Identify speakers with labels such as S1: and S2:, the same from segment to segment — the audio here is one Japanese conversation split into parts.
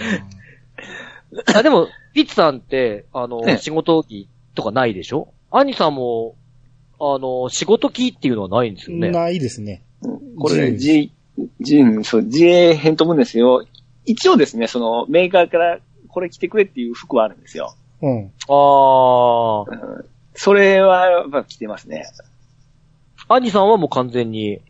S1: あ、でも、ピッツさんって、あの、
S2: ええ
S1: 仕事着とかないでしょ？アニさんも、あの、仕事着っていうのはないんですよね？
S3: ないですね。
S2: これね、G、G、そう、GA 編と思うんですよ。一応ですね、そのメーカーからこれ着てくれっていう服はあるんですよ。
S3: うん。
S1: ああ。
S2: それは、やっぱ着てますね。
S1: アニさんはもう完全に、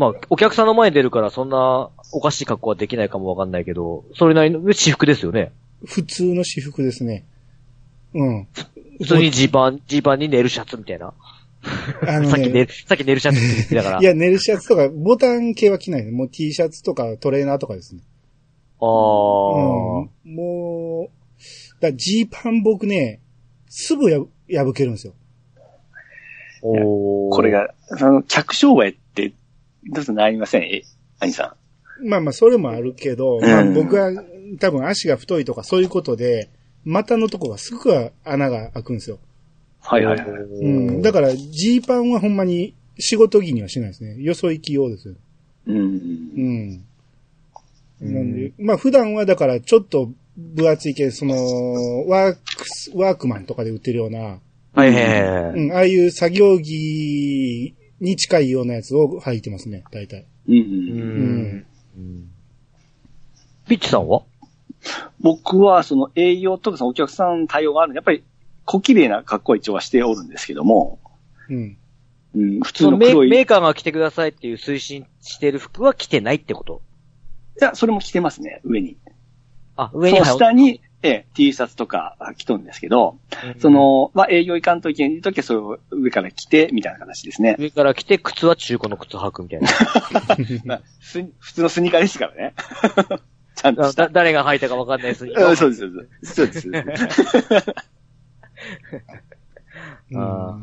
S1: まあ、お客さんの前に出るからそんなおかしい格好はできないかもわかんないけど、それなりの私服ですよね。
S3: 普通の私服ですね。うん。
S1: 普通にジーパン、ジーパンにネルシャツみたいな。
S3: あのね、
S1: さっきネル、さっきネルシャツって言ってたから。
S3: いや、ネルシャツとか、ボタン系は着ないね。もう T シャツとかトレーナーとかですね。
S1: ああ、
S3: うん。もう、だジーパン僕ね、すぐや破けるんですよ。
S1: おー
S2: これ。が、その、客商売って、どうぞなりませんえ、兄さん
S3: まあまあ、それもあるけど、
S2: ん
S3: まあ僕は多分足が太いとかそういうことで、股のとこがすぐ穴が開くんですよ。
S2: はいはいはい。
S3: うん。だから、ジーパンはほんまに仕事着にはしないですね。よそ行き用です。
S2: うん。
S3: うん。なんで、まあ普段はだからちょっと分厚い系、その、ワークス、ワークマンとかで売ってるような、
S1: はいはいはい。
S3: うん、ああいう作業着に近いようなやつを履いてますね、大体。
S2: うん。
S1: う
S3: うん
S1: ん。ピッチさんは？
S2: 僕は、その営業とかそのお客さん対応があるんで、やっぱり、小綺麗な格好は一応はしておるんですけども、
S3: うん。
S2: うん、普通
S1: その
S2: 黒い、い
S1: メーカーが着てくださいっていう推進してる服は着てないってこと？
S2: や、それも着てますね、上に。
S1: あ、上に
S2: 下に、ええ、T シャツとか着とるんですけど、そ、の、まあ、営業行かんといけないときは、それを上から着て、みたいな形ですね。
S1: 上から着て、靴は中古の靴履くみたいな。
S2: まあス普通のスニーカーですからね。ちゃんとした。
S1: だ誰が履いたかわかんないです。
S2: うんそうです、そうです。そうです。
S1: あ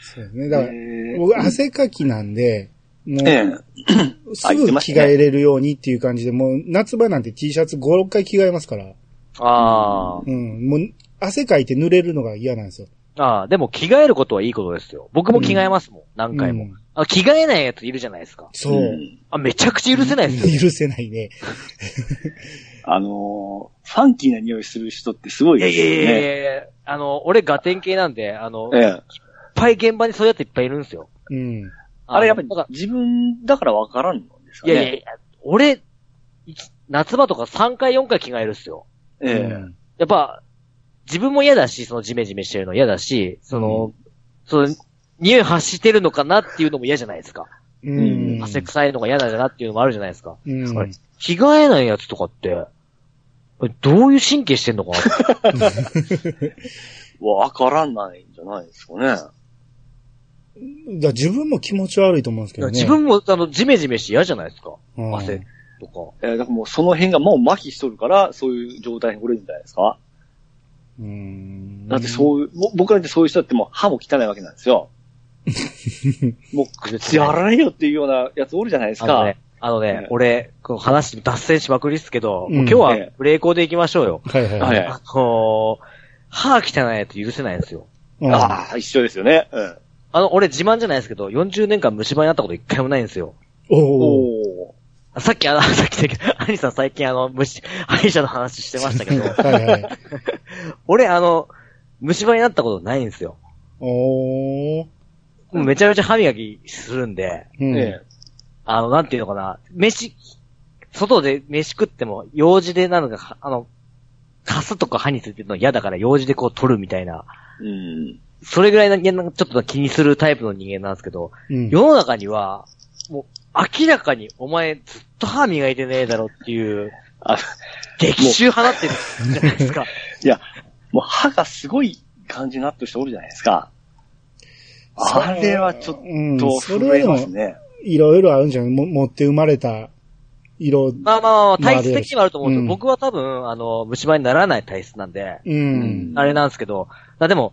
S3: そうですね。だから、
S2: えー
S3: 僕汗かきなんで、
S2: ええ。
S3: すぐ着替えれるようにっていう感じで、もう夏場なんて T シャツ5、6回着替えますから。
S1: あ
S3: うん。もう、汗かいて濡れるのが嫌なんですよ。
S1: あ。ああ、でも着替えることはいいことですよ。僕も着替えますもん、何回も。
S3: うん
S1: あ着替えないやついるじゃないですか。
S3: そう。
S2: ん
S1: あ、めちゃくちゃ許せないですよ。
S3: 許せないね。
S2: あのー、ファンキーな匂いする人ってすごい
S1: いやいや
S2: ですよね。
S1: いやいやあの、俺ガテン系なんで、あの、いっ
S2: ええ。
S1: ぱい現場にそういうやついっぱいいるんですよ。
S3: うん。
S2: あれやっぱり自分だからわからんのですかね。
S1: いやいやいや、俺、い夏場とか3回4回着替えるっすよ。
S2: ええ。
S3: うん
S1: やっぱ、自分も嫌だし、そのジメジメしてるの嫌だし、その、その、匂い発してるのかなっていうのも嫌じゃないですか。
S3: うん。
S1: 汗臭いのが嫌だなっていうのもあるじゃないですか。
S3: うん。
S1: 着替えないやつとかって、どういう神経してんのかな
S2: わからないんじゃないですかね。
S3: だ自分も気持ち悪いと思うんですけどね。
S1: 自分も、あの、ジメジメして嫌じゃないですか。
S3: うん
S1: 汗とか。
S2: えーだからもうその辺がもう麻痺しとるから、そういう状態に折れるんじゃないですか。
S3: うん。
S2: だってそういう、僕らってそういう人ってもう歯も汚いわけなんですよ。もう口やらないよっていうようなやつおるじゃないですか。
S1: あのね、あのね
S2: ええ、
S1: 俺、この話脱線しまくりっすけど、
S3: うん
S1: もう今日は
S2: ええ
S1: ブレイコーで行きましょうよ。
S3: はいはい。
S2: はい
S1: あのー、歯汚いやつ許せないんですよ。
S3: うん
S2: ああ、一緒ですよね。うん。
S1: あの、俺自慢じゃないですけど、40年間虫歯になったこと一回もないんですよ。
S3: おお。
S2: おー。
S1: あさっきあの、さっきだけど、アニさん最近あの、虫、歯医者の話してましたけど、
S3: はいはい。
S1: 俺あの、虫歯になったことないんですよ。
S3: おー。
S1: もうめちゃめちゃ歯磨きするんで、
S3: うん。
S2: え
S1: あの、なんていうのかな、飯、外で飯食っても、用事でなんか、あの、カスとか歯についてるの嫌だから用事でこう取るみたいな、
S2: え。うん。
S1: それぐらいの、いやなんかちょっと気にするタイプの人間なんですけど、
S3: うん。
S1: 世の中には、もう、明らかにお前ずっと歯磨いてねえだろっていう、
S2: あ、
S1: 激臭放ってるじゃないですか。
S2: いや、もう歯がすごい感じになってる人おるじゃないですか。あれはちょっ
S3: うん
S2: と
S3: それ
S2: 震えますね。
S3: いろいろあるんじゃない？も持って生まれた色。
S1: まあまあまあ、体質的にはあると思うんですよ。
S3: うん
S1: 僕は多分、あの、虫歯にならない体質なんで、
S3: うん。
S1: あれなんですけど、だでも、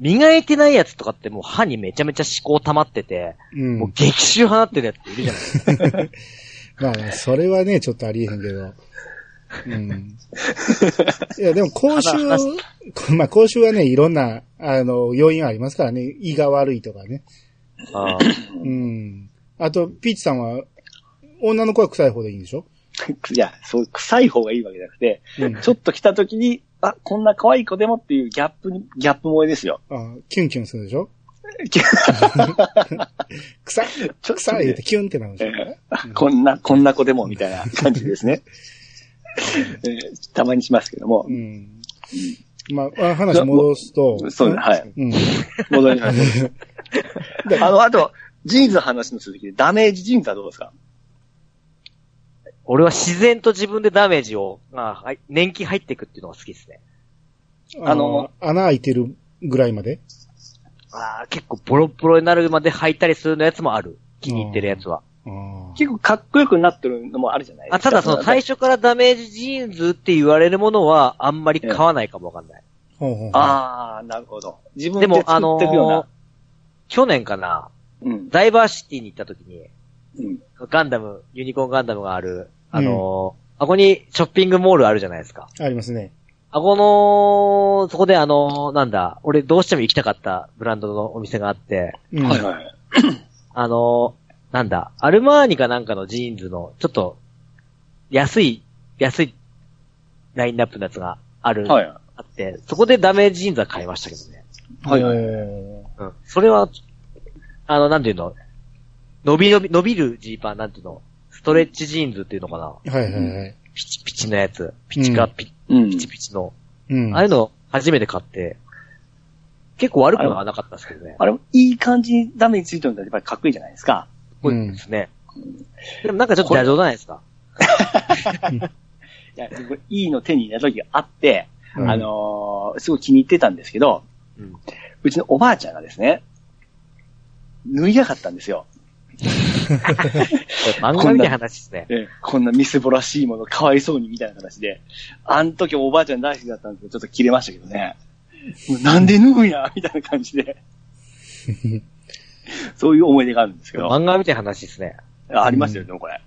S1: 磨いてないやつとかってもう歯にめちゃめちゃ思考溜まってて、
S3: うん
S1: もう激臭放ってるやつっているじゃないですか。
S3: まあまあ、それはね、ちょっとありえへんけど。うん。いや、でも今週
S1: 話、
S3: まあ今週はね、いろんな、あの、要因ありますからね。胃が悪いとかね。
S1: あ
S3: うん。あと、ピーチさんは、女の子は臭い方でいいんでしょ？
S2: いや、そう、臭い方がいいわけじゃなくて、
S3: うん
S2: ちょっと来た時に、あ、こんな可愛い子でもっていうギャップに、ギャップ萌えですよ。
S3: あキュンキュンするでしょ？
S2: ち
S3: 臭い
S2: ょっと
S3: 臭い言ってキュンってなるでしょ？
S2: えーこんな、こんな子でもみたいな感じですね。えーたまにしますけども
S3: う。ん。まあ、あ話戻すと。
S2: そうですはい。
S3: うん。
S2: 戻ります。あの、あと、ジーンズの話の続きで、ダメージジーンズはどうですか？
S1: 俺は自然と自分でダメージを、まあ、はい年季入っていくっていうのが好きですね。
S3: あの、穴開いてるぐらいまで？
S1: ああ、結構ボロボロになるまで履いたりするのやつもある。気に入ってるやつは。
S3: あー
S2: 結構かっこよくなってるのもあるじゃないですか。
S1: あ、ただその最初からダメージジーンズって言われるものはあんまり買わないかもわかんない。
S3: ほうほうほう
S2: ああ、なるほど。自分
S1: でも、
S2: で作
S1: あの
S2: っていくような。
S1: 去年かな、
S2: うん。
S1: ダイバーシティに行った時に、
S2: うん。
S1: ガンダム、ユニコーンガンダムがある、あのーあこにショッピングモールあるじゃないですか。
S3: ありますね。
S1: あこの、そこであのーなんだ、俺どうしても行きたかったブランドのお店があって、
S3: うん
S2: はいはい。
S1: あのーなんだ、アルマーニかなんかのジーンズの、ちょっと、安い、安いラインナップのやつがある、
S2: はい。
S1: あって、そこでダメージジーンズは買いましたけどね。
S2: はいはい
S3: お
S1: うん。それは、あの、なんていうの、伸び伸び、伸びるジーパンなんていうの、ストレッチジーンズっていうのかな？
S3: ーはいはいはい。
S1: ピチピチのやつ。ピチカピ、
S2: うん
S1: ピチピチの。
S3: うん。
S1: ああいうの初めて買って、結構悪くはなかったですけどね。
S2: あれ、いい感じにダメージついてるんだやっぱりかっこいいじゃないですか。
S1: これですね。でもなんかちょっと邪道じゃないですか？
S2: いや、僕いいの手に入れた時があって、
S3: うん
S2: あのーすごい気に入ってたんですけど、
S1: うん。
S2: うちのおばあちゃんがですね、脱いやかったんですよ。
S1: 漫画みたいな話ですね。
S2: えこんなみすぼらしいものかわいそうにみたいな形で。あの時おばあちゃん大好きだったんですけど、ちょっと切れましたけどね。なんで脱ぐんやみたいな感じで。そういう思い出があるんですけど。あ
S1: 漫画みたいな話ですね。
S2: ありましたよね、これ。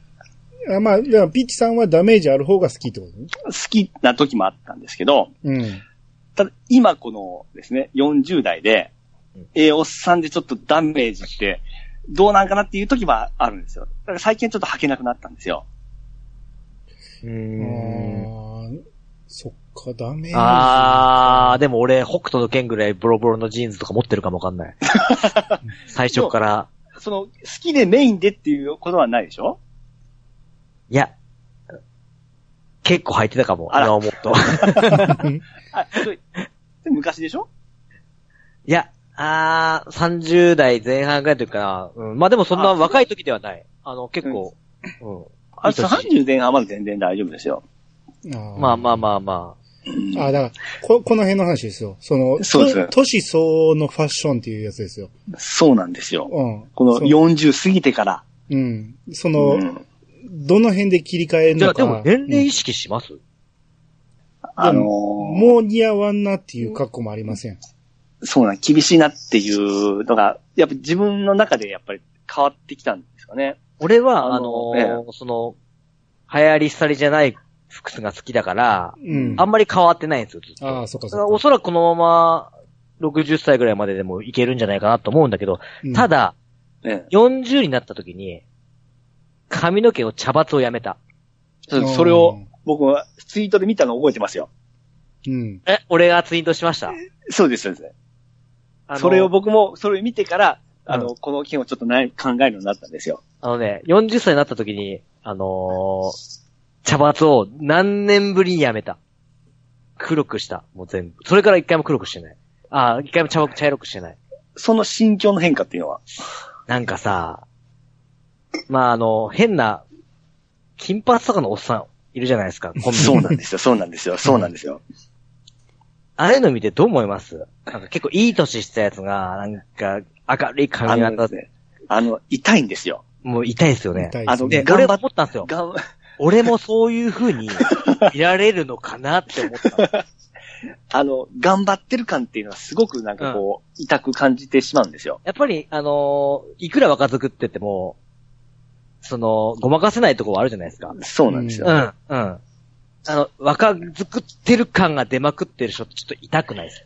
S3: あまあ、だからピッチさんはダメージある方が好きってことね。
S2: 好きな時もあったんですけど、
S3: うん。
S2: ただ今このですね、40代で
S1: うん、
S2: ええおっさんでちょっとダメージって、どうなんかなっていう時はあるんですよ。だから最近ちょっと履けなくなったんですよ。
S1: う
S3: あ
S1: ーん。
S3: ーそっか、ダメージ。
S1: あー、でも俺、北斗の剣ぐらいボロボロのジーンズとか持ってるかもわかんない。最初から。
S2: その、好きでメインでっていうことはないでしょ？
S1: いや、結構履いてたかも、
S2: あら
S1: 今思うと。
S2: あ、それ、それ昔でしょ？
S1: いや、あー、30代前半ぐらいの時かな。うん。まあでもそんな
S2: あ
S1: 若い時ではない。あの、結構、うん。
S2: あ、
S1: いい年
S2: 30前半まで全然大丈夫ですよ。
S1: まあまあまあま
S2: うん
S3: あ、だから、こ、この辺の話ですよ。その、
S2: そうです
S3: と年相応のファッションっていうやつですよ。
S2: そうなんですよ。
S3: うん。
S2: この
S3: そ
S2: 40過ぎてから。
S3: うん。その、
S2: うん
S3: どの辺で切り替え
S1: あ。じゃあ
S3: るのか。
S1: でも年齢
S3: うん
S1: 意識します、
S2: あのー
S3: もう似合わんなっていう格好もありません。
S2: そうなん、厳しいなっていうのが、やっぱ自分の中でやっぱり変わってきたんですかね。
S1: 俺は、あ
S2: あ
S1: の
S2: の
S1: ーその、流行り廃りじゃない服が好きだから、
S3: うん。
S1: あんまり変わってないんですよ、ずっと。
S3: ああ、そっかそっか。
S1: そらくこのまま、60歳ぐらいまででもいけるんじゃないかなと思うんだけど、
S3: うん
S1: た、だ、
S2: ね、
S1: 40になった時に、髪の毛を茶髪をやめた。
S2: そそれを僕はツイートで見たのを覚えてますよ。
S3: うん。
S1: え、俺がツイートしました？
S2: そうです、そうです。それを僕も、それを見てから、あの、
S1: う
S2: この件をちょっとな考えるようになったんですよ。
S1: あのね、40歳になった時に、あのー茶髪を何年ぶりにやめた。黒くした。もう全部。それから一回も黒くしてない。ああ、一回も茶茶色くしてない。
S2: その心境の変化っていうのは？
S1: なんかさ、まああの、変な、金髪とかのおっさんいるじゃないですか。
S2: そうなんですよ、そうなんですよ、そうなんですよ。
S1: ああいうの見てどう思います？なんか結構いい年したやつが、なんか明るい
S2: あ
S1: 髪型
S2: のであの、痛いんですよ。
S1: もう痛いですよね。
S2: あの
S3: 痛いですね
S1: で、俺
S2: 頑張っ
S1: 思ったんですよ。俺もそういう風にいられるのかなって思った。
S2: あの、頑張ってる感っていうのはすごくなんかこう、痛く感じてしまうんですよ。
S1: やっぱり、あのーいくら若作ってても、その、ごまかせないところはあるじゃないですか。
S2: そうなんですよ。
S1: うん、うん。あの、若作ってる感が出まくってる人ってちょっと痛くないです。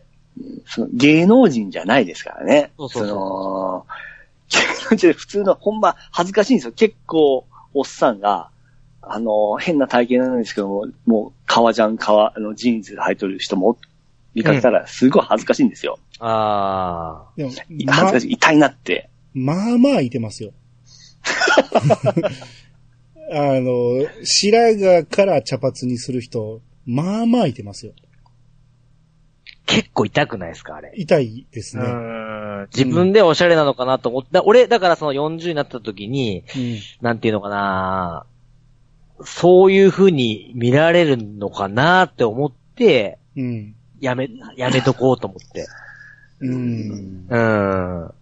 S2: その芸能人じゃないですからね。
S1: そうそうそう
S2: の芸能人で普通の、ほんま恥ずかしいんですよ。結構、おっさんが、あの、変な体型なんですけども、もう、革ジャン、革、あの、ジーンズ履いてる人も見かけたら、すごい恥ずかしいんですよ。
S1: あ
S3: でも、
S2: い恥ずかしい、痛いなって。
S3: まあまあいてますよ。あの、白髪から茶髪にする人、まあまあいてますよ。
S1: ー結構痛くないですか、あれ？
S3: 痛いです
S1: う
S3: ね。
S1: 自分でおしゃれなのかなと思った。俺、だからその40になった時に、
S3: うん。
S1: なんていうのかなそういう風に見られるのかなって思って、
S3: うん。
S1: やめ、やめとこうと思って。
S3: うん。
S1: うーん。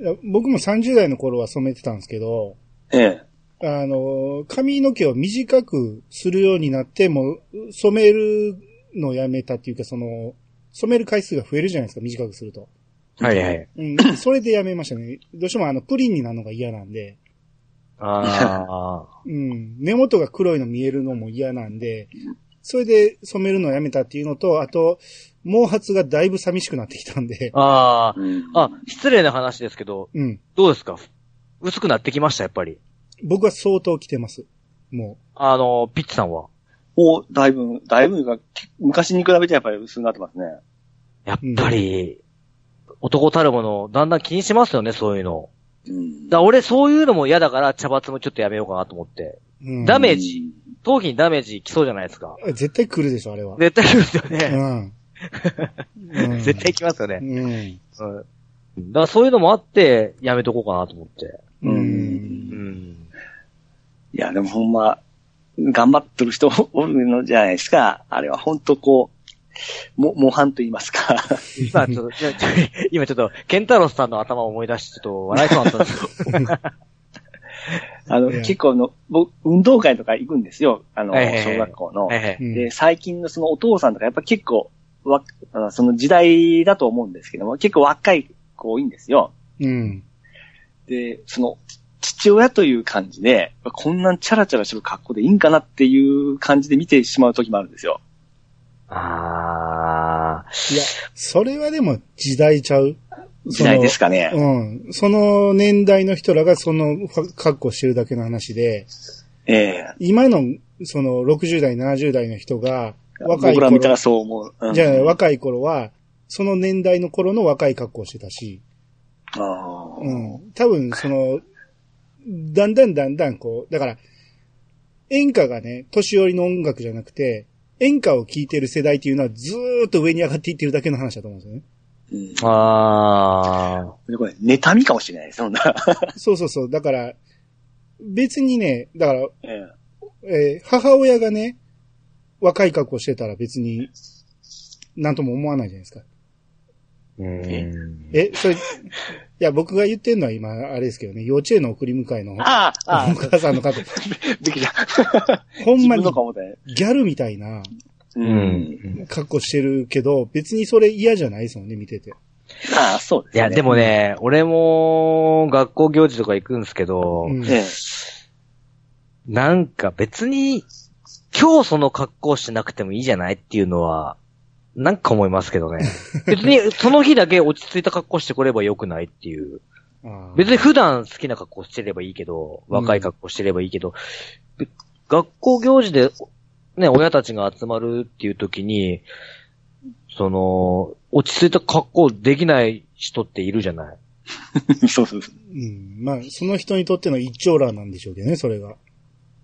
S3: いや僕も30代の頃は染めてたんですけど、
S2: ええ。
S3: あの、髪の毛を短くするようになって、もう染めるのをやめたっていうか、その、染める回数が増えるじゃないですか、短くすると。
S1: はいはい。
S3: うん。それでやめましたね。どうしてもあの、プリンになるのが嫌なんで、
S1: あ
S3: うん。根元が黒いの見えるのも嫌なんで、それで染めるのをやめたっていうのと、あと、毛髪がだいぶ寂しくなってきたんで
S1: あ。、ああ、失礼な話ですけど、
S3: うん。
S1: どうですか？薄くなってきました、やっぱり。
S3: 僕は相当来てます。も
S1: あの、ピッチさんは？
S2: お、だいぶ、だいぶが、昔に比べてやっぱり薄くなってますね。
S1: やっぱり、男たるもの、だんだん気にしますよね、そういうの。
S2: うん
S1: だから俺そういうのも嫌だから茶髪もちょっとやめようかなと思って。
S3: う。うん、
S1: ダメージ頭皮にダメージきそうじゃないですか。
S3: 絶対来るでしょ、あれは。
S1: 絶対来るんですよ
S3: う
S1: ね。
S3: ん。うん
S1: 絶対来ますよね。
S3: うん。
S1: うん。だからそういうのもあって、やめとこうかなと思って。
S3: う。
S2: うん
S1: うん。
S2: いや、でもほんま、頑張ってる人 おるのじゃないですか。あれは本当こう、も、模範と言いますか。
S1: 今ちょっと、今ちょっと、ケンタロスさんの頭を思い出して、ちょっと笑いそうになったんですよ。
S2: あの、結構あの、僕、運動会とか行くんですよ。あの、小学校の。で、最近のそのお父さんとかやっぱ結構、わ、その時代だと思うんですけども、結構若い子多いんですよ。
S3: うん。
S2: で、その、父親という感じで、こんなチャラチャラしてる格好でいいんかなっていう感じで見てしまう時もあるんですよ。
S1: あ
S3: いや、それはでも時代ちゃう？
S2: 時代ですかね。
S3: うん。その年代の人らがその格好してるだけの話で、
S2: ええ
S3: 今のその60代、70代の人が若い頃
S2: 僕ら見たら、そう思う。うん
S3: じゃあ若い頃は、その年代の頃の若い格好してたし、
S2: あー
S3: うん。多分その、だんだんだんだんこう、だから、演歌がね、年寄りの音楽じゃなくて、演歌を聴いてる世代っていうのはずーっと上に上がっていってるだけの話だと思うんですよね。
S2: うん
S1: あ。あ
S2: でこれ、妬みかもしれないです、そんな。
S3: そうそうそう。だから、別にね、だから、
S2: え
S3: えー母親がね、若い格好してたら別に、なんとも思わないじゃないですか。
S1: あ。うん。
S3: え、それ、いや、僕が言ってんのは今、あれですけどね、幼稚園の送り迎えの
S2: えああ、ああ
S3: お、母さんの方、
S2: びっくりした。
S3: ほんまに。ギャルみたいな
S2: う。
S1: うんん。
S3: 格好してるけど、別にそれ嫌じゃないですもんね、見てて。
S2: ああ、そうですね。
S1: いや、でもね、俺も、学校行事とか行くんですけど、
S3: うん
S2: ええ。
S1: なんか別に、今日その格好してなくてもいいじゃないっていうのは、なんか思いますけどね。別に、その日だけ落ち着いた格好してこればよくないっていう。別に普段好きな格好してればいいけど、
S3: うん
S1: 若い格好してればいいけど、べ学校行事で、ね、親たちが集まるっていう時に、その、落ち着いた格好できない人っているじゃない
S2: そうそうそう。
S3: うん。まあ、その人にとっての一丁羅なんでしょうけどね、それが。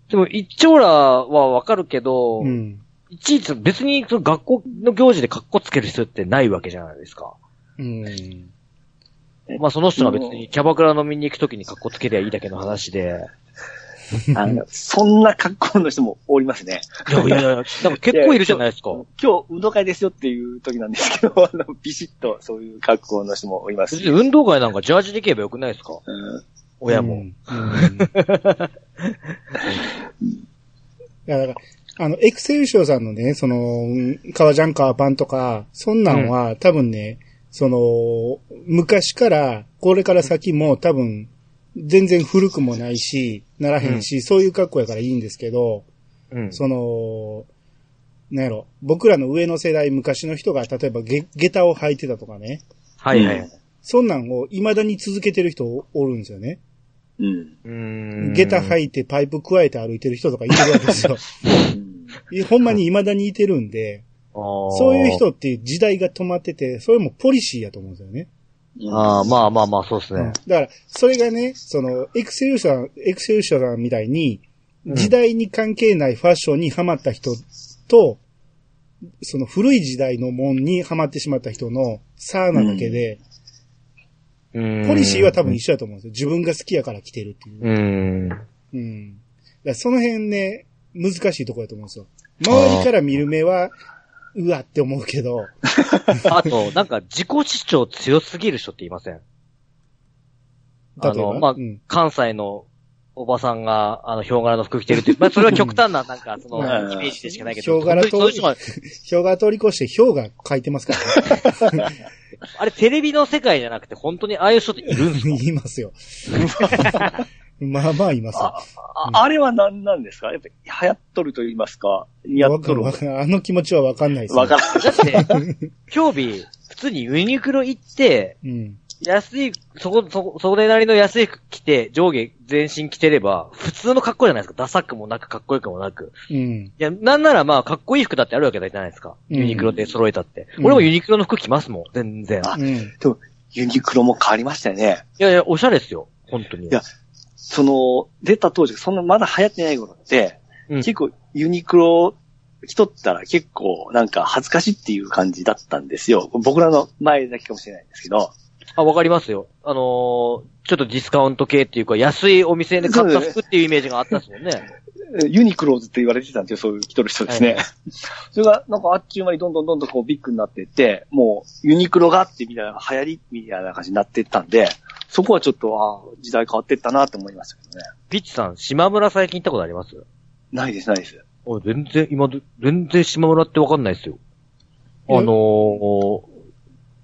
S1: でも、一丁羅はわかるけど、
S3: うん。
S1: いちいち別にその学校の行事で格好つける人ってないわけじゃないですか。
S3: うん。
S1: まあその人が別にキャバクラ飲みに行くときに格好つけりゃいいだけの話で。
S2: あの、そんな格好の人もおりますね。
S1: いやいやいや、なんか結構いるじゃないですか。
S2: 今日運動会ですよっていう時なんですけど、あの、ビシッとそういう格好の人もおりますし。
S1: 別に運動会なんかジャージできればよくないですか
S2: うん
S1: 親も。
S3: うん。うんいや、だから、あの、エクセルショーさんのね、その、うん革ジャン革パンとか、そんなんは、多分ね、その、昔から、これから先も多分、全然古くもないし、ならへんし、そういう格好やからいいんですけど、
S1: うん。
S3: その、なんやろ、僕らの上の世代、昔の人が、例えばゲ、下駄を履いてたとかね、
S1: はいはい。
S2: うん
S3: そんなんを未だに続けてる人おるんですよね。
S2: うん。
S1: うーん。
S3: 下駄履いてパイプ加えて歩いてる人とかいてるわけですよ。いほんまに未だにいてるんで、
S1: そ
S3: そういう人って時代が止まってて、それもポリシーやと思うんですよね。
S1: ああ、まあまあまあ、そうです
S3: うん
S1: ね。
S3: だから、それがね、その、エクセル社、エクセル社さんみたいに、
S1: うん
S3: 時代に関係ないファッションにハマった人と、その古い時代のもんにハマってしまった人の差なだけで、ポリシーは多分一緒だと思うんですよ。自分が好きやから来てるっていう。
S1: うーん。
S3: うん。だその辺ね、難しいところだと思うんですよ。周りから見る目は、うわって思うけど、
S1: あと、なんか自己主張強すぎる人って言いません？あの、まあ
S3: うん、
S1: 関西のおばさんが、あの、ヒョウ柄の服着てるっていう、まあ、それは極端な、なんか、その、
S2: うん
S1: イメージでしかないけど、
S3: ヒョウ柄と
S1: 本当にそういう人が
S3: 氷が通り越して氷が書いてますからね。
S1: あれ、テレビの世界じゃなくて、本当にああいう人っているんですか？
S3: 言いますよ。まあまあいますよ。
S2: ああれは何なんですか？やっぱり流行っとると言いますか？似合
S3: わ
S2: っとる
S3: かわかんあの気持ちはわかんないです、ね。
S2: わからん。
S1: だって、今日日、普通にユニクロ行って、
S3: うん。
S1: 安い、そこ、そこ、それなりの安い服着て、上下全身着てれば、普通の格好じゃないですか。ダサくもなく、かっこよくもなく。
S3: うん。
S1: いや、なんならまあ、かっこいい服だってあるわけじゃないですか。
S3: うん
S1: ユニクロで揃えたって。
S3: うん
S1: 俺もユニクロの服着ますもん、全然。
S2: あ
S3: うん。
S2: でも、ユニクロも変わりましたよね。
S1: いやいや、おしゃれですよ。本当に。
S2: いやその、出た当時、そんなまだ流行ってない頃って、
S1: うん
S2: 結構ユニクロ着とったら結構なんか恥ずかしいっていう感じだったんですよ。僕らの前だけかもしれないんですけど。
S1: あ、わかりますよ。あのーちょっとディスカウント系っていうか、安いお店で買った服っていうイメージがあったですもんね。
S2: ユニクローズって言われてたんですよ、そういう着とる人ですね。
S1: はい
S2: それが、なんかあっちゅう間にどんどんどんどんこうビッグになっていって、もうユニクロがあってみたいな流行りみたいな感じになっていったんで、そこはちょっと、ああ、時代変わっていったなって思いましたけどね。
S1: ピッチさん、島村最近行ったことあります？
S2: ないです、ないです。
S1: お全然、今、全然島村ってわかんないですよ。あのー、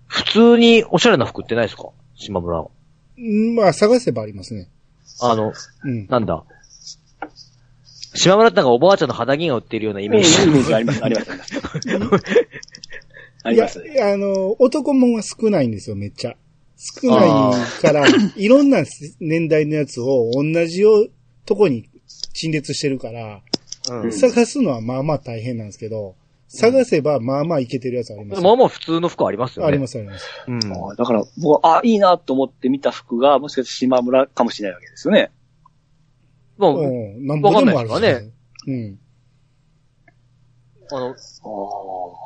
S1: 普通におしゃれな服売ってないですか？島村は。
S3: うんまあ探せばありますね。
S1: あの、
S3: うん。
S1: なんだ？島村ってなんかおばあちゃんの肌着が売ってるようなイ
S2: イメ
S1: メージ。
S2: ージあります、あります、あります。あ
S3: いやあの、男もんは少ないんですよ、めっちゃ。少ないから、いろんな年代のやつを同じよとこに陳列してるから、
S1: うん。
S3: 探すのはまあまあ大変なんですけど、探せばまあまあいけてるやつありますよ。
S1: まあまあ普通の服ありますよね。。
S3: ありますすあります。
S1: うん。
S2: だから、僕は、あ、いいなと思って見た服が、もしかして島村かもしれないわけですよね。
S1: まあ、
S3: うん。なんぼでもある
S1: わかんないです
S3: うん。
S1: あの、
S2: あ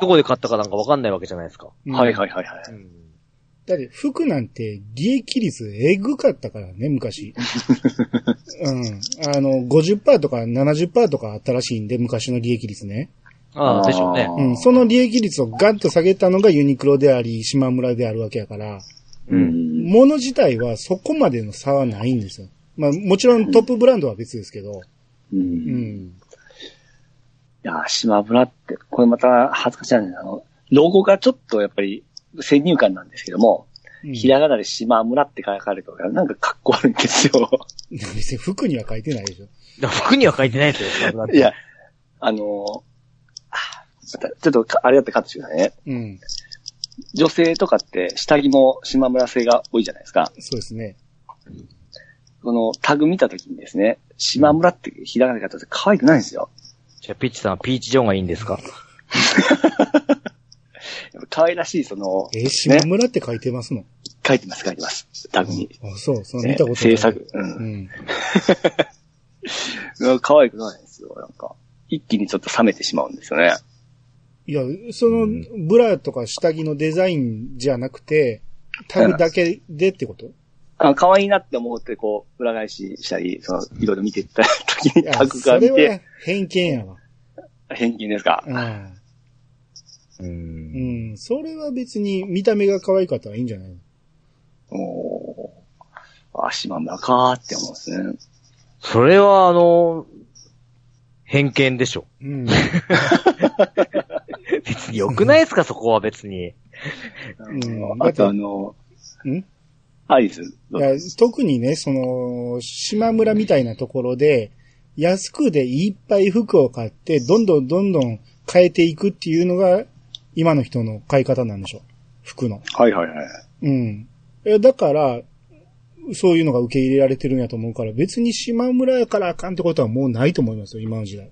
S1: どこで買ったかなんかわかんないわけじゃないですか。
S3: うん
S2: はいはいはいはい。
S1: うん。
S3: だって服なんて利益率えぐかったからね、昔。うん。あの、50%とか70%とかあったらしいんで、昔の利益率ね。
S1: ああ、でしょうね。
S3: うん。その利益率をガンと下げたのがユニクロであり、島村であるわけやから、
S2: うん。
S3: 物自体はそこまでの差はないんですよ。まあ、もちろんトップブランドは別ですけど、
S2: う。
S3: うん
S2: い
S3: ん。
S2: や、島村って、これまた恥ずかしいなあの、ロゴがちょっとやっぱり先入観なんですけども、
S3: うん
S2: ひらがなで島村って書かれてるから、なんかかっこ悪いんですよ。
S3: 別に服には書いてないでしょ。
S1: 服には書いてないですよ、島村って
S2: いや、あのちょっとかあれだってカットしてくださいね。
S3: うん。
S2: 女性とかって下着も島村製が多いじゃないですか。
S3: そうですね。
S2: このタグ見たときにですね、島村ってひらがなで書いてあって可愛くないんですよ。
S1: じゃあ、ピッチさんはピーチジョンがいいんですか？
S2: 可愛らしいその、
S3: えー、島村って書いてますの、
S2: 書いてます書いてます。タグに。
S3: あ、そう、そう、
S2: ね
S3: 見たことない。
S2: 制作。う。
S3: うんん。
S2: 可愛くないんですよ。なんか、一気にちょっと冷めてしまうんですよね。
S3: いや、その、ブラとか下着のデザインじゃなくて、タグだけでってこと？
S2: あ可愛いなって思って、こう、裏返ししたり、その、いろいろ見てった時にタグ
S3: それは
S2: が見て、
S3: 偏見やわ。
S2: 返金ですか？
S3: うん。
S1: う。
S3: うんん。それは別に見た目が可愛かったらいいんじゃない
S2: おーあ、島村かーって思うんですね。
S1: それは、あの、偏見でしょ。
S3: うん。
S1: 別に良くないですか、そこは別に。
S3: うん
S2: あとあの、
S3: ん？
S2: アリス、
S3: いや特にね、その、島村みたいなところで、安くでいっぱい服を買って、どんどんどんどん変えていくっていうのが、今の人の買い方なんでしょ。服の。
S2: はいはいはい。
S3: うん。えだから、そういうのが受け入れられてるんやと思うから、別に島村やからあかんってことはもうないと思いますよ、今の時代。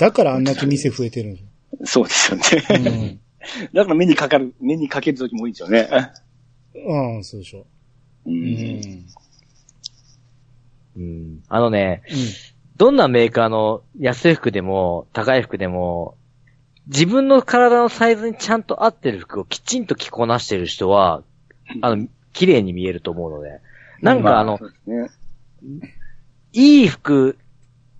S3: だからあんだけ店増えてるんです
S2: そうですよ
S3: よ。
S2: ね。だから目にかかる、目にかける時も多いんですよね。
S3: うん。うん、そうでしょ。
S2: う
S3: うんん。
S1: うん。あのね、
S3: うん。
S1: どんなメーカーの安い服でも、高い服でも、自分の体のサイズにちゃんと合ってる服をきちんと着こなしてる人は、あの、綺麗に見えると思うので。なんかあの、
S2: ね。
S1: いい服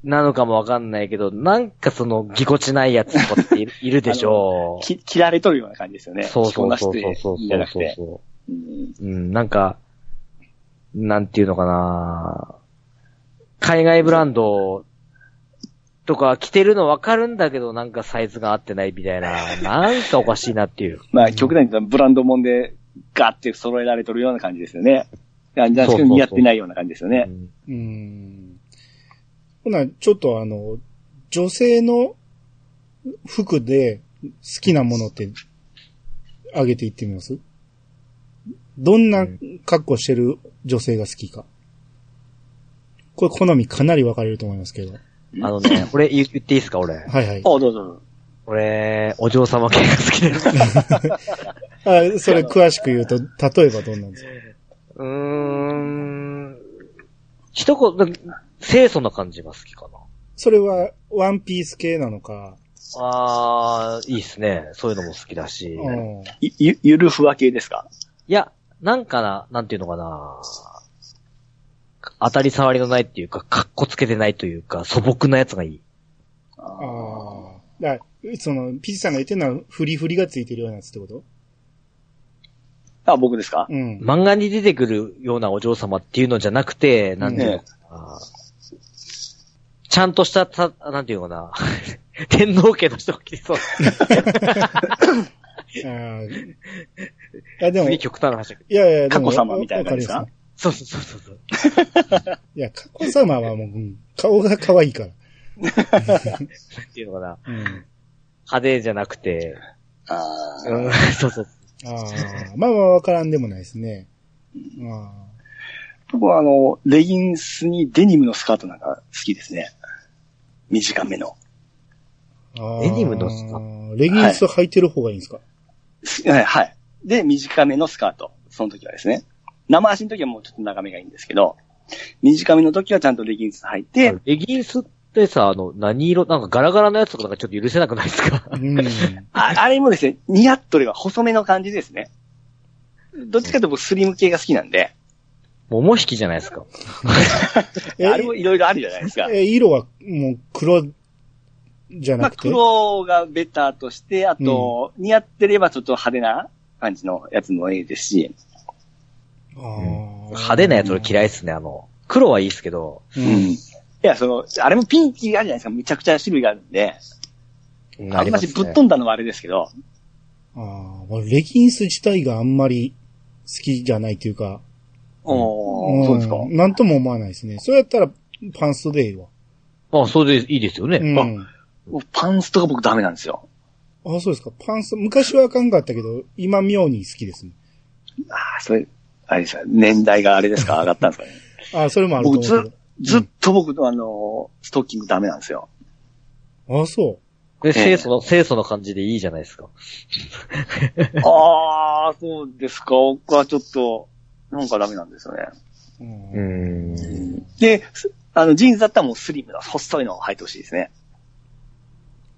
S1: なのかもわかんないけど、なんかその、ぎこちないやつとかっているでしょう。
S2: き切られとるような感じですよね。
S1: そうそうそう
S2: 着こなして
S1: そう
S2: いいんじゃなくて。
S1: そ
S2: うん
S1: う。うん、なんか、なんていうのかな海外ブランドとか着てるのわかるんだけど、なんかサイズが合ってないみたいな、なんかおかしいなっていう。
S2: まあ、極端にブランドもんでガッて揃えられとるような感じですよね。いや、じゃあ、
S1: そうそうそう
S2: 似合ってないような感じですよね。
S1: うん
S3: うん。ほな、ちょっとあの、女性の服で好きなものって、あげていってみます？どんな格好してる女性が好きか。これ好みかなり分かれると思いますけど。
S1: あのね、俺言言っていいですか、俺？
S3: はいはい。
S2: あ、どうぞどうぞ。
S1: 俺、お嬢様系が好きです。
S3: あそれ詳しく言うと、例えばどんなんですか？
S1: うーん。一言、清楚な感じが好きかな。
S3: それはワンピース系なのか？
S1: あー、いいっすね。そういうのも好きだし。
S3: うん
S2: いゆ、ゆるふわ系ですか？
S1: いや、なんかな、なんていうのかな。当たり障りのないっていうか、かっこつけてないというか、素朴なやつがいい。
S3: ああ。その、ピチさんが言ってるのは、フリフリがついてるようなやつってこと？
S2: あ、僕ですか？
S3: うん。
S1: 漫画に出てくるようなお嬢様っていうのじゃなくて、なんていうのかな。ちゃんとしたた、なんていうのかな。天皇家の人が来そう。
S3: ああ。いや、でも、い
S1: 次極端な話だけど。
S3: やいや、でも
S2: 佳子様みたいな感じですか
S1: そうそうそうそう。
S3: いや、佳子様はもう、うん顔が可愛いから。
S1: っていうのかな。
S3: うん。
S1: 派手じゃなくて、
S2: あ
S1: うん
S2: ー、
S1: そうそう。
S3: ああ、まあまあわからんでもないですね。あ
S2: 僕はあの、レギンスにデニムのスカートなんか好きですね。短めの。
S3: あ
S1: デニムのスカ
S3: レギンス履いてる方がいいんですか、
S2: すはい、はい。で、短めのスカート。その時はですね。生足の時はもうちょっと長めがいいんですけど、短めの時はちゃんとレギンス履いて、
S1: レギンスってさ、あの、何色、なんかガラガラのやつとかなんかちょっと許せなくないですか？
S3: うん。
S2: ああれもですね、似合っとれば細めの感じですね。どっちかというと僕スリム系が好きなんで、
S1: 桃引きじゃないですか。
S3: え
S2: あれもいろいろあるじゃないですか。
S3: え、色はもう黒じゃ
S2: まあ
S3: なくて、
S2: 黒がベターとして、あと、似合ってればちょっと派手な感じのやつもいいですし、
S3: あー
S1: 派手なやつ俺嫌いっすね、あの。黒はいいっすけど。
S3: う
S2: うんん。いや、その、あれもピンキーあるじゃないですか。めちゃくちゃ種類があるんで、ありまし、ぶっ飛んだのはあれですけど、
S3: ああ、俺レギンス自体があんまり好きじゃないというか、
S2: おー、そうですか。
S3: んなんとも思わないですね。そうやったらパンストでいいわ。
S1: あ、それでいいですよね。
S3: うん。
S2: もうパンストが僕ダメなんですよ。
S3: あ、そうですか。パンスト、昔はあかんかったけど、今妙に好きですね。
S2: ああ、それ、あれですか、年代があれですか、上がったんですかね。
S3: あ、それもあると思
S2: 僕
S3: うけ
S2: ず、ずっと僕のあの、ストッキングダメなんですよ。
S3: ど。あ、そ
S1: で、清楚の、清楚の感じでいいじゃないですか。
S2: ああ、そうですか。僕はちょっと、なんかダメなんですよね。
S3: う。うん。
S2: で、すあの、ジーンズだったらもうスリムな、細いのを履いてほしいですね。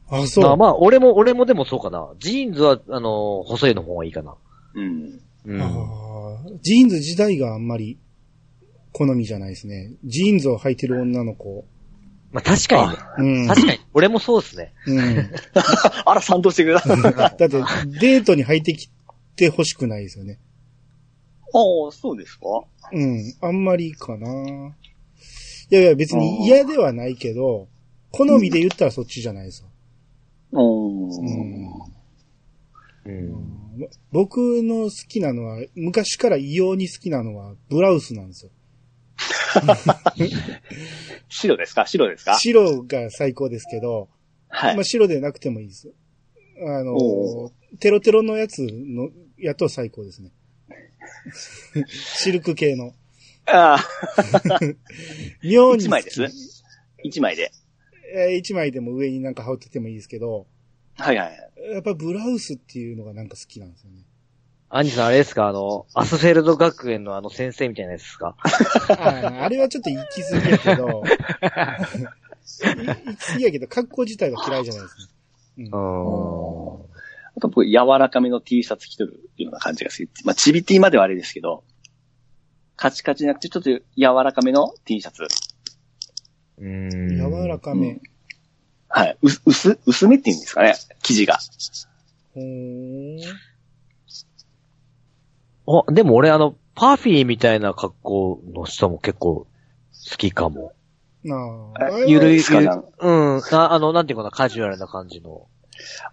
S3: あ、そう。
S1: まあまあ、俺も、俺もでもそうかな。ジーンズは、あの、細いの方がいいかな。
S2: うん。
S1: うん。
S3: あージーンズ自体があんまり好みじゃないですね。ジーンズを履いてる女の子。
S1: まあ確かにね。
S3: うん。
S1: 確かに。俺もそうですね。
S3: うん。
S2: あら、賛同してくれた。あ
S3: だって、デートに履いてきて欲しくないですよね。
S2: あ、そうですか？
S3: うん。あんまりかな。いやいや、別に嫌ではないけど、好みで言ったらそっちじゃないですよ。
S2: うん。
S3: うん
S1: うん。
S3: 僕の好きなのは、昔から異様に好きなのは、ブラウスなんですよ。
S2: 白ですか？白ですか？
S3: 白が最高ですけど、
S2: はい
S3: まあ。白でなくてもいいです。あの
S2: お、
S3: テロテロのやつの、やと最高ですね。シルク系の。
S2: ああ、
S3: 妙に。
S2: 一枚です一枚で。
S3: えー一枚でも上になんか羽織っててもいいですけど、
S2: はいはい。
S3: やっぱブラウスっていうのがなんか好きなんですよね。
S1: アンジさんあれですか？あの、アスフェルド学園のあの先生みたいなやつですか？
S3: ああれはちょっと行き過ぎやけど、い行き過ぎやけど、格好自体は嫌いじゃないですね。うん。
S2: あと僕、柔らかめの T シャツ着とるような感じがする。まあ、チビ T まではあれですけど、カチカチじゃなくて、ちょっと柔らかめの T シャツ。
S1: うーん
S3: 柔らかめ。
S2: はい。う薄、薄めっていうんですかね、生地が。
S3: ほーん。
S1: あ、でも俺あの、パフィーみたいな格好の人も結構好きかも。
S3: な
S2: え
S3: あ。
S1: ゆるい、
S2: スカジャン
S1: うん。ああの、なんていうかな、カジュアルな感じの。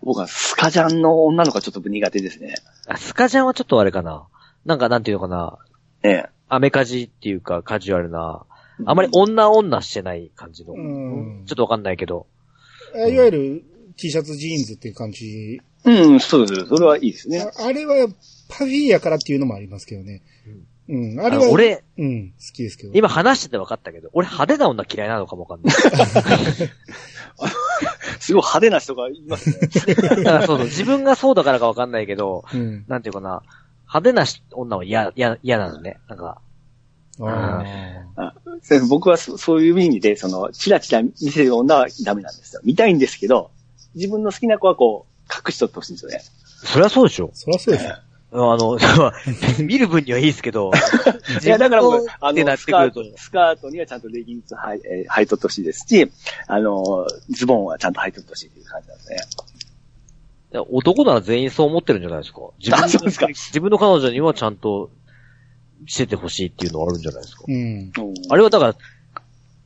S2: 僕はスカジャンの女の子はちょっと苦手ですね。
S1: あ、スカジャンはちょっとあれかな。なんかなんていうのかな。
S2: え
S1: アメカジっていうかカジュアルな。あまり女女してない感じの。
S3: うん
S1: ちょっとわかんないけど。
S3: あいわゆる T シャツジーンズっていう感じ。
S2: え。うん、そうです。それはいいですね。
S3: ああれはパフィーやからっていうのもありますけどね。うん。あ
S1: あ
S3: れは、
S1: の俺、
S3: うん、好きですけど。
S1: 今話してて分かったけど、俺派手な女嫌いなのかもわかんない。
S2: すごい派手な人がいますね。
S1: だからそうそう、自分がそうだからかわかんないけど、
S3: うん。
S1: なんていうかな、派手なし女は嫌、嫌、嫌なのね。なんか、
S2: 僕はそそういう意味で、その、チラチラ見せる女はダメなんですよ。見たいんですけど、自分の好きな子はこう、隠しとってほしいんですよね。
S1: そりゃそうでしょ。
S3: そりゃそうでしょ。
S1: あの、見る分にはいいですけど、
S2: いや、だから僕、あ
S1: ってな
S2: の、スカート
S1: ってくると、、
S2: スカートにはちゃんとレギンス履い,、えー履いとってほしいですし、あの、ズボンはちゃんと履いとってほしいという感じなんですね。
S1: 男なら全員そう思ってるんじゃないですか。自分自分の彼女にはちゃんとしててほしいっていうのはあるんじゃないですか。
S3: うん。
S1: あれはだから、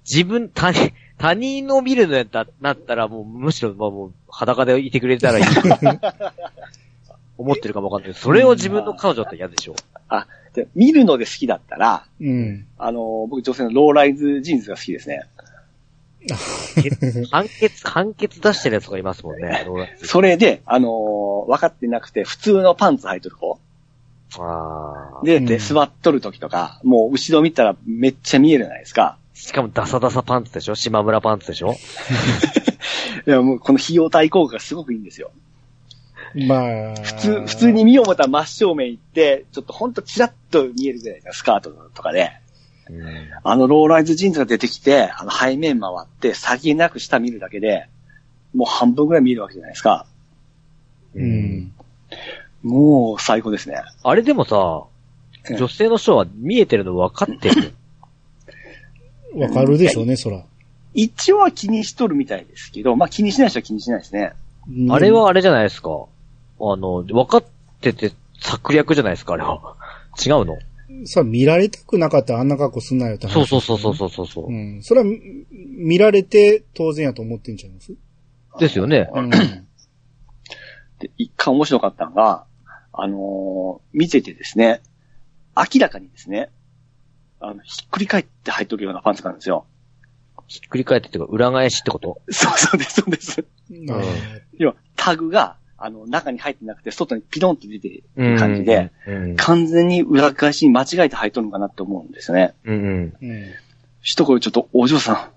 S1: 自分、他人、他人の見るのやったなったらもうむしろまあもう裸でいてくれたらいい。思ってるかもわかんないけど、それを自分の彼女だったら嫌でしょ。
S2: あ、で見るので好きだったら、
S3: うん。
S2: あの、僕女性のローライズジーンズが好きですね。
S1: 判決、判決出してるやつがいますもんね。ローライズ
S2: それで、あの分かってなくて、普通のパンツ履いとる子。
S1: あー
S2: で、
S3: うん
S2: で、座っとる時とか、もう後ろ見たらめっちゃ見えるじゃないですか。
S1: しかもダサダサパンツでしょ？島村パンツでしょ？
S2: いや、もうこの費用対効果がすごくいいんですよ。
S3: まあ。
S2: 普通、普通に見よう思ったら真正面行って、ちょっとほんとチラッと見えるぐらいですか、スカートとかで。
S1: うん
S2: あのローライズジーンズが出てきて、あの背面回って、先なく下見るだけで、もう半分ぐらい見えるわけじゃないですか。
S3: うん。
S2: もう最高ですね。
S1: あれでもさ、女性の人は見えてるの分かってる。
S3: わかるでしょうね、そら。
S2: 一応は気にしとるみたいですけど、まあ気にしない人は気にしないですね。
S1: あれはあれじゃないですか。あの、分かってて策略じゃないですか、あれは。違うの？
S3: さ、見られたくなかったらあんな格好すんなよって話
S1: そうそうそうそうそうそうそうう。
S3: ん。それは、み見られて当然やと思ってんちゃいます？
S1: ですよね。
S3: うん。
S2: で、一回面白かったのが、あのー見ててですね、明らかにですね、あの、ひっくり返って入っとるようなパンツなんですよ。
S1: ひっくり返ってっていうか、裏返しってこと？
S2: そうそうです、そうです。
S3: あ
S2: 要は、タグが、あの、中に入ってなくて、外にピロンと出てる感じで、
S1: うん。
S2: 完全に裏返しに間違えて入っとるのかなって思うんですよね。
S1: うんうん。
S3: ーうん。
S2: 一声ちょっと、お嬢さん、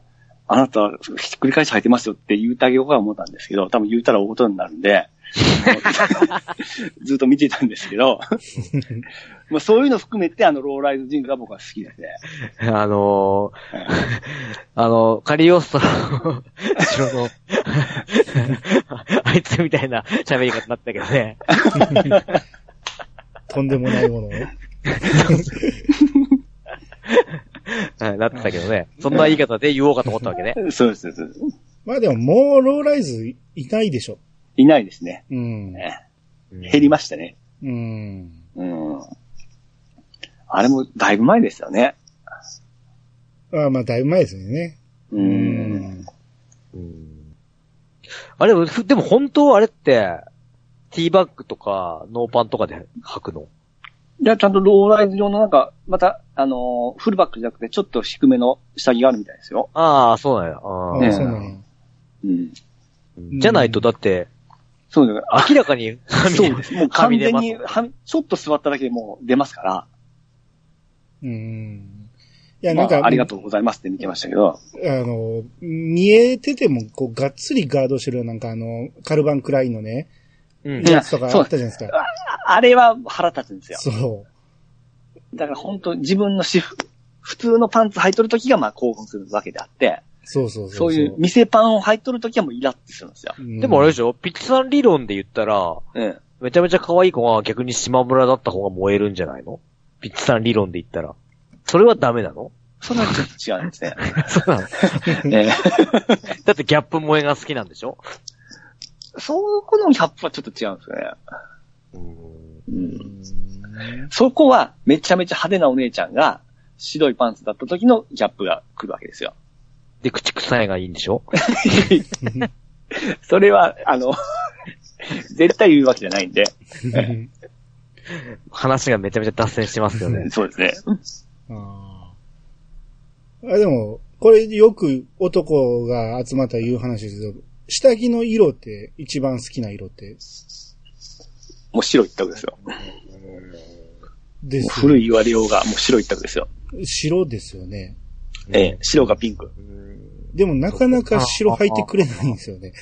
S2: あなた、ひっくり返し入ってますよって言うてあげようかと思ったんですけど、多分言うたら大事になるんで、ずっと見てたんですけど、まあそういうの含めて、あの、ローライズジーンズが僕は好きですね。
S1: あのー、あの、カリオストロの、後ろの、あいつみたいな喋り方になったけどね。
S3: とんでもないものを。
S1: は いなってたけどね。そんな言い方で言おうかと思ったわけね。
S2: そうです、そうです。
S3: まあでももうローライズいないでしょ。
S2: いないですね。
S3: うん。
S2: ね減りましたね。
S3: うん。
S2: うん。あれもだいぶ前ですよね。
S3: ああまあだいぶ前ですよね。
S2: う。
S3: うん
S1: うんあれ、ふでも本当あれって、ティーバッグとか、ノーパンとかで履くの？
S2: じゃあちゃんとローライズ用のなんか、また、あのーフルバックじゃなくて、ちょっと低めの下着があるみたいですよ。
S1: ああ、そうなんや。あ
S3: あ
S2: ね
S3: そうなんや。
S2: うん。
S1: じゃないと、だって、
S2: そうだから、
S1: 明らかに、
S2: そうです。もう完全に、
S1: は
S2: ちょっと座っただけでもう出ますから、
S3: うん。いや、
S2: ま
S3: なんか、
S2: あ、ありがとうございますって見てましたけど、
S3: あの、見えてても、こう、がっつりガードしてる、なんかあの、カルバンクラインのね、
S1: うん
S2: いや
S3: やつとかあったじゃないですか。
S2: ああれは腹立つんですよ。
S3: そ
S2: だから本当自分の私服、普通のパンツ履いとるときがまあ興奮するわけであって、
S3: う。そうそうそう。
S2: そういう店パンを履いとるときはもうイラッとするんですよ。
S3: うん。
S1: でもあれでしょ？ピッチさん理論で言ったら、
S2: うん。
S1: めちゃめちゃ可愛い子が逆に島村だった方が燃えるんじゃないの？ピッチさん理論で言ったら。それはダメなの？
S2: それはちょっと違うんですね。
S1: そうなの？
S2: え
S1: だってギャップ萌えが好きなんでしょ？
S2: ーそこのギャップはちょっと違うんですよね。
S1: うん
S2: うん。そこはめちゃめちゃ派手なお姉ちゃんが白いパンツだった時のギャップが来るわけですよ。
S1: で、口臭いがいいんでしょ？
S2: それは、あの、絶対言うわけじゃないんで。
S1: 話がめちゃめちゃ脱線してますよね。
S2: そうですね。
S3: あーあでも、これよく男が集まったら言う話ですけど、下着の色って一番好きな色って、
S2: もう白一択ですよ。
S3: です
S2: 古い言われようがもう白一択ですよ。
S3: 白ですよね。
S2: ええ、白かピンク。
S3: でもなかなか白履いてくれないんですよね。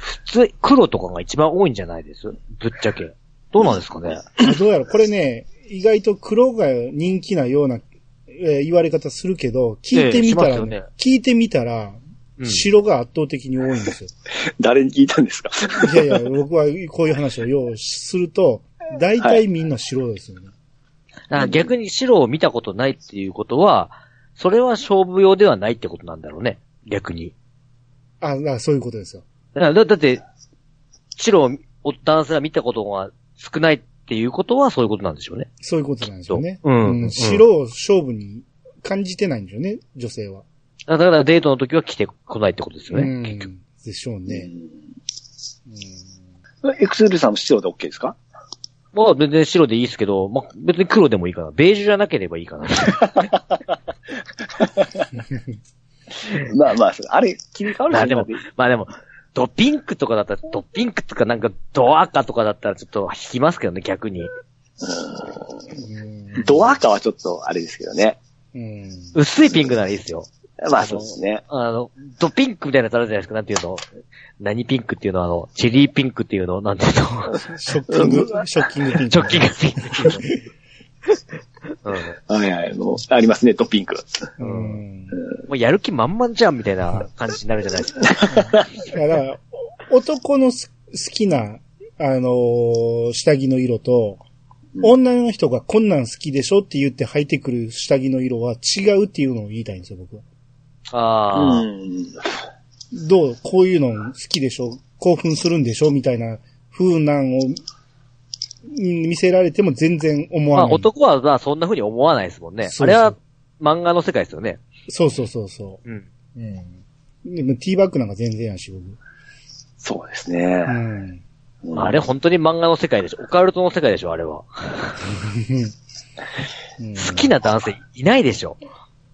S1: 普通、黒とかが一番多いんじゃないです？ぶっちゃけ。どうなんですかね？
S3: どうやらこれね、意外と黒が人気なような、えー言われ方するけど、聞いてみたら、
S1: ええしますよね
S3: 聞いてみたら、
S1: うん
S3: 白が圧倒的に多いんですよ。
S2: 誰に聞いたんですか？
S3: いやいや、僕はこういう話をようすると、大体みんな白ですよね。
S1: だから逆に白を見たことないっていうことは、それは勝負用ではないってことなんだろうね。逆に。
S3: あ、だからそういうことですよ。
S1: だだだって、白を男性が見たことが少ないっていうことはそういうことなんでしょうね。
S3: そういうことなんですよね。
S1: うんうん
S3: 白を勝負に感じてないんでしょうね、女性は。
S1: だからデートの時は来てこないってことですよね。
S3: うん
S1: 結局。
S3: でしょうね。
S2: エクセルさんも白で OK ですか？
S1: まあ全然白でいいですけど、まあ別に黒でもいいかな。ベージュじゃなければいいかな。
S2: まあまあ、あれ、切り替わる
S1: まあでも、まあでも、ドピンクとかだったら、ドピンクとかなんかド赤とかだったらちょっと引きますけどね、逆に。
S3: うん
S2: ドアカはちょっとあれですけどね。
S3: うん
S1: 薄いピンクならいいですよ。
S2: まあそうですね。
S1: あの、ドピンクみたいなやつあるじゃないですか。なんていうの？何ピンクっていうのあの、チェリーピンクっていうのなんていうの？
S3: ショッキング、ショッキングピンク。
S1: チョッキングピンクうん。
S2: はいはい、もう、ありますね、ドピンク。
S3: うん。
S1: もうやる気満々じゃんみたいな感じになるじゃないですか。
S3: いやだから、男のす好きな、あのー下着の色と、女の人がこんなん好きでしょって言って履いてくる下着の色は違うっていうのを言いたいんですよ、僕は。
S1: ああ、
S2: ん。
S3: どうこういうの好きでしょ興奮するんでしょみたいな風なんを、うん見せられても全然思
S1: まあ
S3: わない。
S1: 男はまあそんな風に思わないですもんね。
S3: そうそう
S1: あれは漫画の世界ですよね。
S3: そうそうそうそ
S1: うん。
S3: う。うん。でもティーバッグなんか全然やんし、僕。
S2: そうです
S3: う
S2: ね。
S3: ん。
S1: まああれ本当に漫画の世界でしょ。オカルトの世界でしょ、あれは。
S3: うん
S1: 好きな男性いないでしょ。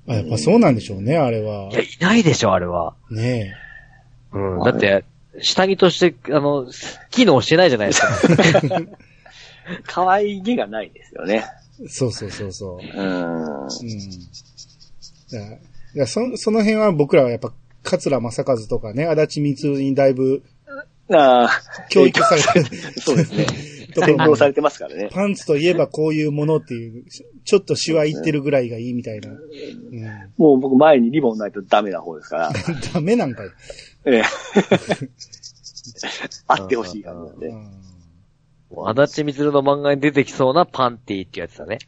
S3: あ、やっぱそうなんでしょうね、あれはい
S1: や、。いないでしょ、あれは。
S3: ね
S1: うん。だって、下着として、あの、機能してないじゃないですか。
S2: 可愛げがないですよね。
S3: え。そうそうそうそう。
S2: うん。
S3: うん。だからだからそその辺は僕らはやっぱ、桂正和とかね、足立光にだいぶ
S2: ああ、
S3: 教育されてる
S2: そうですね。
S3: ところも
S2: 先導されてますからね。
S3: パンツといえばこういうものっていう、ちょっとシワいってるぐらいがいいみたいな。うん、
S2: もう僕前にリボンないとダメな方ですから。
S3: ダメなんかい。
S2: ええ。あってほしい感じなんで。
S3: うん
S1: もう足立みつるの漫画に出てきそうなパンティっていうやつだね。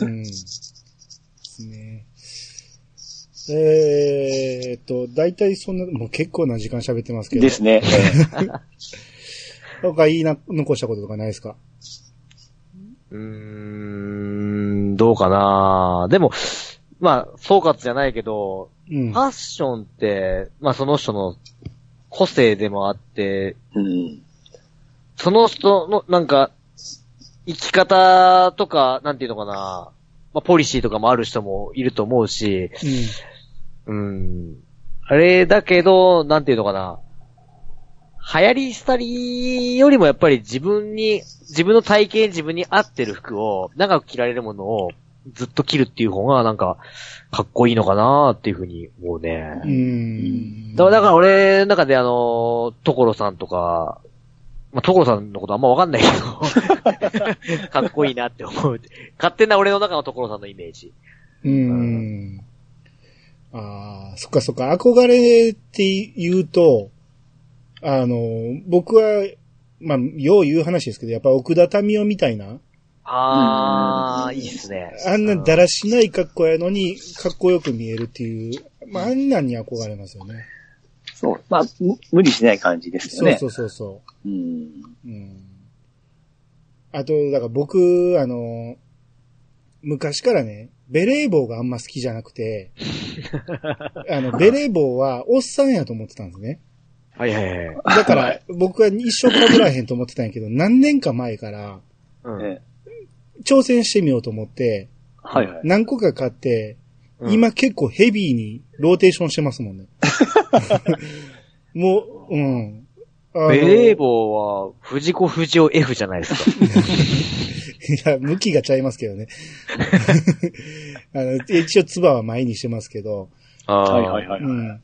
S3: うん。ですね。えーっと、大体そんな、もう結構な時間喋ってますけど。
S2: ですね。
S3: 他言いな、残したこととかないですか？
S1: うーん、どうかなでも、まあ、総括じゃないけど、
S3: うん
S1: フ。ァッションって、まあその人の個性でもあって、
S2: うん。
S1: その人の、なんか、生き方とか、なんていうのかな、まあポリシーとかもある人もいると思うし、うん。あれだけど、なんていうのかな、流行り廃りよりもやっぱり自分に、自分の体型に自分に合ってる服を、長く着られるものをずっと着るっていう方がなんか、かっこいいのかなっていうふうに思うね。
S3: うーん。
S1: だから、だから俺の中であの、所さんとか、まあ、所さんのことあんまわかんないけど、かっこいいなって思う。勝手な俺の中の所さんのイメージ。
S3: うーん。ああ、そっかそっか。憧れって言うと、あの、僕は、まあ、よう言う話ですけど、やっぱ奥田民生みたいな、
S1: あー、いいっすね。
S3: あんなだらしない格好やのに、かっこよく見えるっていう、まあ、あんなんに憧れますよね。
S2: そう。まあ、む無理しない感じですよね。
S3: そうそうそうそう。
S2: うん。
S3: うんあと、だから僕、あの、昔からね、ベレー帽があんま好きじゃなくて、あの、ベレー帽はおっさんやと思ってたんですね。
S1: はいはいはい。
S3: だから、僕は一生被らへんと思ってたんやけど、何年か前から、
S1: うん。
S2: え
S3: 挑戦してみようと思って、
S2: はいはい。
S3: 何個か買って、
S1: うん
S3: 今結構ヘビーにローテーションしてますもんね。もう、うん。
S1: ベレー帽は、藤子不二雄 F じゃないですか。
S3: いや、向きがちゃいますけどね。あの一応、ツバは前にしてますけど、
S1: あ
S2: はいはいはい。
S3: うん。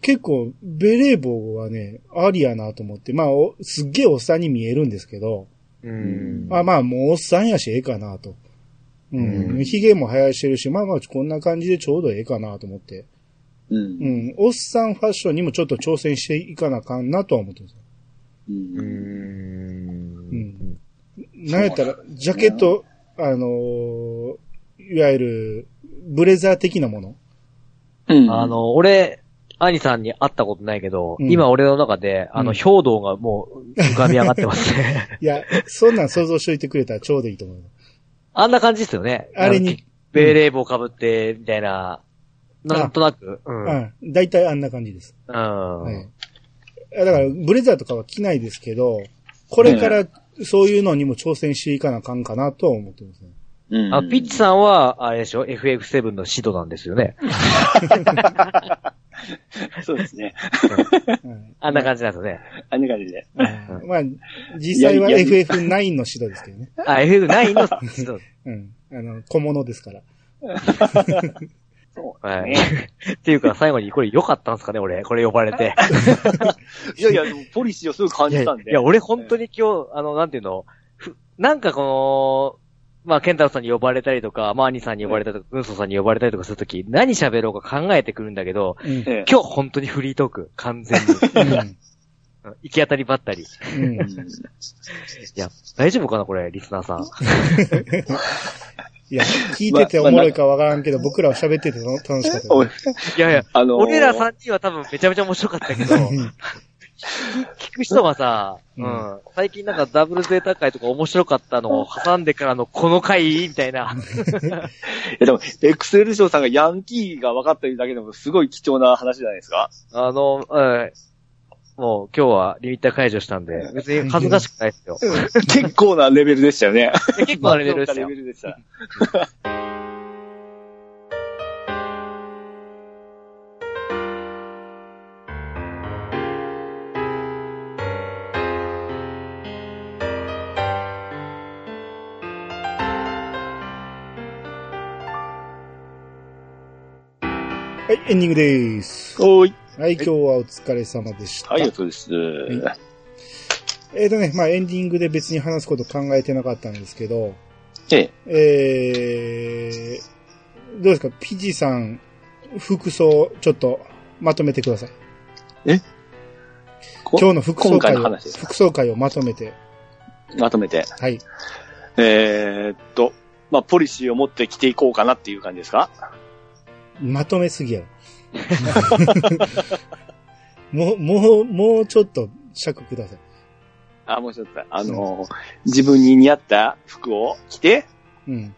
S3: 結構、ベレー帽はね、ありやなと思って、まあ、おすっげえおっさんに見えるんですけど、
S1: うん。
S3: あまあ、もうおっさんやし、ええかなと。う
S1: うん
S3: ん。髭も生やしてるし、まあまあ、こんな感じでちょうどええかなと思って。
S2: う。
S3: うんん。おっさんファッションにもちょっと挑戦していかなあかんなとは思ってます。
S2: う。
S1: うん。
S3: うんなんやったら、ジャケット、あのーいわゆる、ブレザー的なもの。
S2: うん。
S1: あ、の、俺、兄さんに会ったことないけど、
S3: うん
S1: 今俺の中で、あの、
S3: うん
S1: 兵道がもう浮かび上がってますね。
S3: いや、そんなん想像しといてくれたらちょうどいいと思う。
S1: あんな感じですよね。
S3: あれに。
S1: ベレー帽被って、みたいな、なんとなく。うん。うん。
S3: うん。大体あんな感じです。はい。だから、ブレザーとかは着ないですけど、これからそういうのにも挑戦していかなあかんかなとは思ってますね。
S2: うん。
S1: あ、ピッチさんは、あれでしょ ?FF7 の指導なんですよね。
S2: そうですね。
S3: うん
S1: あんな感じなんですよね。
S2: あんな感じで。
S3: うんまあ、実際は
S2: やり
S3: FF9 の指導ですけどね。
S1: あ、FF9 の指導。
S3: うん。あの、小物ですから。
S2: そう。
S1: はい。
S2: ね
S1: っていうか、最後に、これ良かったんですかね俺、これ呼ばれて。
S2: いやいや、でもポリシーをすぐ感
S1: いや、
S2: じたんで。
S1: いや俺本当に今日、あの、なんていうの、ふなんかこの、まあ、ケンタロウさんに呼ばれたりとか、マーニーさんに呼ばれたりとか、グンソさんに呼ばれたりとかするとき、何喋ろうか考えてくるんだけど、
S3: うん。
S2: ええ
S1: 今日本当にフリートーク、完全に。行き当たりばったり。い
S3: うん。
S1: や、大丈夫かなこれ、リスナーさん。
S3: いや、聞いてておもろいかわからんけど、僕らは喋ってて楽しかった
S2: おい
S1: やいや、
S2: あのー
S1: 俺ら3人は多分めちゃめちゃ面白かったけど、
S3: う ん
S1: 聞く人はさ、
S3: う
S1: うんん、最近なんかダブルゼータ会とか面白かったのを挟んでからのこの回？みたいな。
S2: いやでも、エクセル賞さんがヤンキーが分かってるだけでもすごい貴重な話じゃないですか
S1: あの、うんもう今日はリミッター解除したんで、別に恥ずかしくないですよ。
S2: 結構なレベルでしたよね。
S1: 結構なレベルですよ
S2: レベ。ルでした。
S3: エンディングです。
S2: おーい。
S3: はい、今日はお疲れ様でした。
S2: はい、そうです。
S3: えっ、とね、まあエンディングで別に話すこと考えてなかったんですけど、
S2: ええ。
S3: えー、どうですか、ピジさん、服装、ちょっと、まとめてください。
S2: こ
S3: 今日の服装
S2: 今回
S3: 会を、服装会をまとめて、
S2: まとめて。
S3: はい。
S2: えーっと、まあ、ポリシーを持って着ていこうかなっていう感じですか？
S3: まとめすぎやろ。もう、もう、もうちょっと尺ください。
S2: あ、もうちょっと、あのー自分に似合った服を着て、
S3: うん。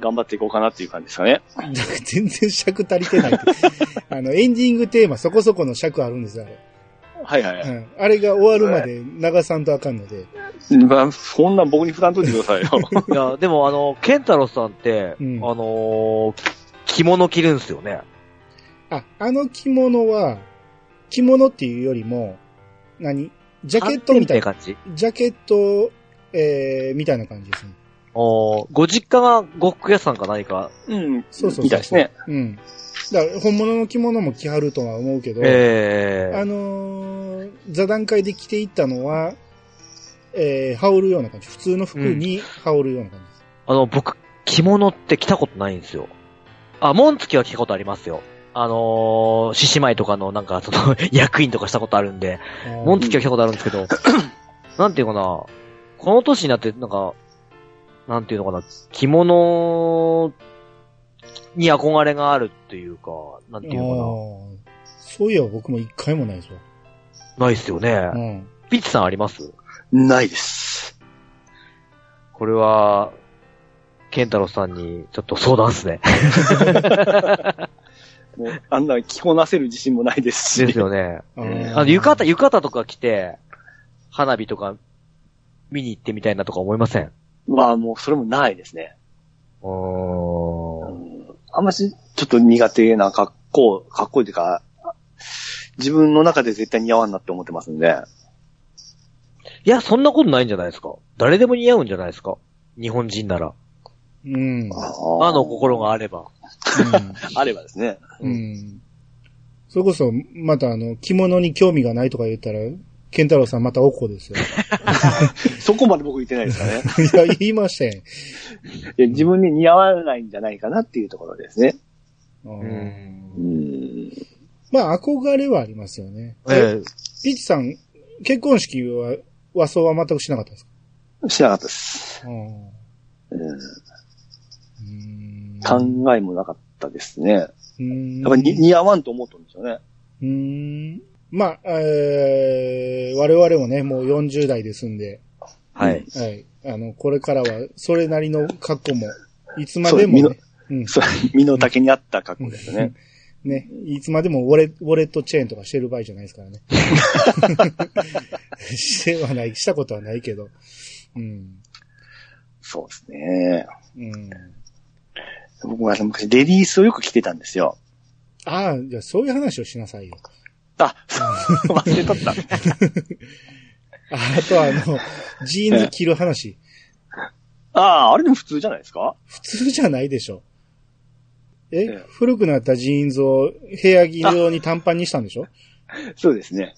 S2: 頑張っていこうかなっていう感じですかね。
S3: 全然尺足りてない。あの、エンディングテーマそこそこの尺あるんですよ、あれ。
S2: はいはいはい。
S3: うん。あれが終わるまで流さんとあかんので。
S2: まあ、そんなん僕に負担取ってくださいよ。
S1: いや、でもあの、ケンタロウさんって、
S3: うん
S1: あのー着物着るんすよね。
S3: あ、あの着物は、着物っていうよりも、何？ジャケットみたいな、
S1: 感じ？
S3: ジャケット、えー、みたいな感じですね。
S1: おーご実家が呉服屋さんか何か？
S2: うん。
S3: そうそうそう
S2: みたいですね。
S3: うん。だから、本物の着物も着はるとは思うけど、
S1: ええ
S3: あのー座談会で着ていったのは、えー、羽織るような感じ。普通の服に羽織るような感じです。
S1: あの、僕、着物って着たことないんですよ。あ、紋付きは着たことありますよ。あのー、獅子舞とかのなんか、その、役員とかしたことあるんで、
S3: あー
S1: 紋付きは着たことあるんですけど、なんていうかな、この年になって、なんか、なんていうのかな、着物に憧れがあるっていうか、なんていうの
S3: あーそういえば僕も一回もないですわ。
S1: かな、ないっすよね。
S3: うん。
S1: ピッチさんあります？
S2: ないです。
S1: これは、ケンタロウさんにちょっと相談っすね。
S2: もう、あんな着こなせる自信もないですし。
S1: ですよね。
S3: あ
S1: の、浴衣、浴衣とか着て、花火とか見に行ってみたいなとか思いません？
S2: まあ、もう、それもないですね。
S1: うーん。
S2: あんまし、ちょっと苦手な格好、格好というか、自分の中で絶対似合わんなって思ってますんで。
S1: いや、そんなことないんじゃないですか。誰でも似合うんじゃないですか。日本人なら。
S3: うん。
S1: あの心があれば。
S2: あればですね。
S3: うん。うん。それこそ、またあの、着物に興味がないとか言ったら、ケンタロウさんまたおこですよ。
S2: そこまで僕言ってないですかね。
S3: いや、言いましたよ。
S2: いや自分に似合わないんじゃないかなっていうところですね。
S3: う
S1: うん。
S2: うんん。
S3: まあ、憧れはありますよね。
S1: ええ
S3: ピッチさん、結婚式は、和装は全くしなかったですか？
S2: しなかったです。
S3: うん
S2: うん
S3: うん
S2: 考えもなかったですね。
S3: うん
S2: やっぱりに似合わんと思ったんですよね。
S3: うーん。まあ、えー、我々もね、もう40代ですんで、
S1: はい。
S3: はい。あの、これからは、それなりの格好も、いつまでもね、うん。
S2: そう、身の丈に合った格好ですね。
S3: ね、いつまでもウォレウォレットチェーンとかしてる場合じゃないですからね。してはない、したことはないけど。うん。
S2: そうですね。
S3: うん。
S2: 僕は昔レディースをよく着てたんですよ。
S3: ああ、じゃあそういう話をしなさいよ。
S2: あ、忘れとった。
S3: あ あとあの、ジーンズ着る話。
S2: ああ、あれでも普通じゃないですか？
S3: 普通じゃないでしょ。え、
S2: ええ
S3: 古くなったジーンズを部屋着用に短パンにしたんでしょ？
S2: そうですね。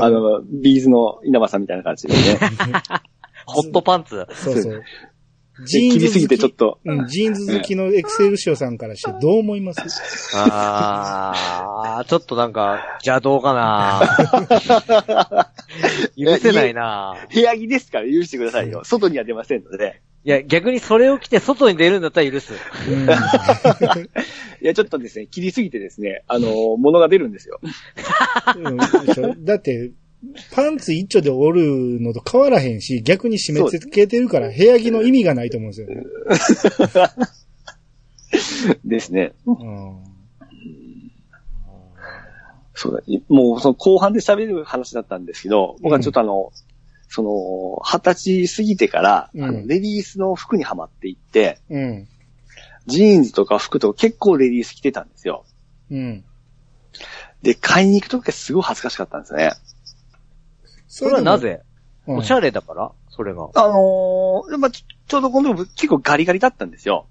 S3: あ
S2: あの、ビーズの稲葉さんみたいな感じでね。
S1: ホットパンツ。
S3: そうそう。
S2: で切りすぎてちょっと、
S3: うん、ジーンズ好きのエクセルシオさんからしてどう思います？
S1: あー、ちょっとなんか、邪道かな 許せないな
S2: 部屋着ですから許してくださいよ。外には出ませんので。
S1: いや、逆にそれを着て外に出るんだったら許す。
S3: うん。
S2: いや、ちょっとですね、切りすぎてですね、あの、物が出るんですよ。
S3: うんだって、パンツ一丁で折るのと変わらへんし、逆に締め付けてるから、部屋着の意味がないと思うんですよね。
S2: ですね。
S3: うん
S2: そうだ。いもう、その後半で喋る話だったんですけど、僕はちょっとあの、その、二十歳過ぎてから、
S3: うん
S2: あのレディースの服にはまっていって、
S3: うん。
S2: ジーンズとか服とか結構レディース着てたんですよ。
S3: うん。
S2: で、買いに行くときはすごい恥ずかしかったんですね。
S1: それはなぜ？
S3: うん
S1: おしゃれだから？それが。
S2: あのーまあ、ちょうどこの時結構ガリガリだったんですよ。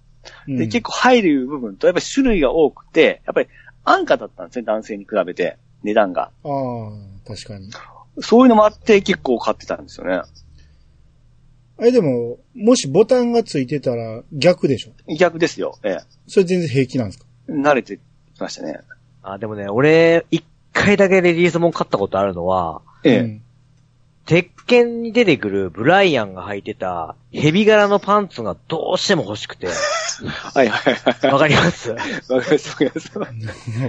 S2: で、結構入る部分と、やっぱり種類が多くて、やっぱり安価だったんですね、男性に比べて、値段が。
S3: 構。ああ、確かに。
S2: そういうのもあって結構買ってたんですよね。
S3: あれでも、もしボタンがついてたら逆でしょ？
S2: 逆ですよ。え
S3: それ全然平気なんですか？
S2: え。慣れてきましたね。
S1: あ、でもね、俺、一回だけレディースも買ったことあるのは、
S2: ええ。
S3: うん
S1: 鉄拳に出てくるブライアンが履いてたヘビ柄のパンツがどうしても欲しくて。
S2: はいはいはい。
S1: わかります？
S2: わかります、わかります。
S3: わ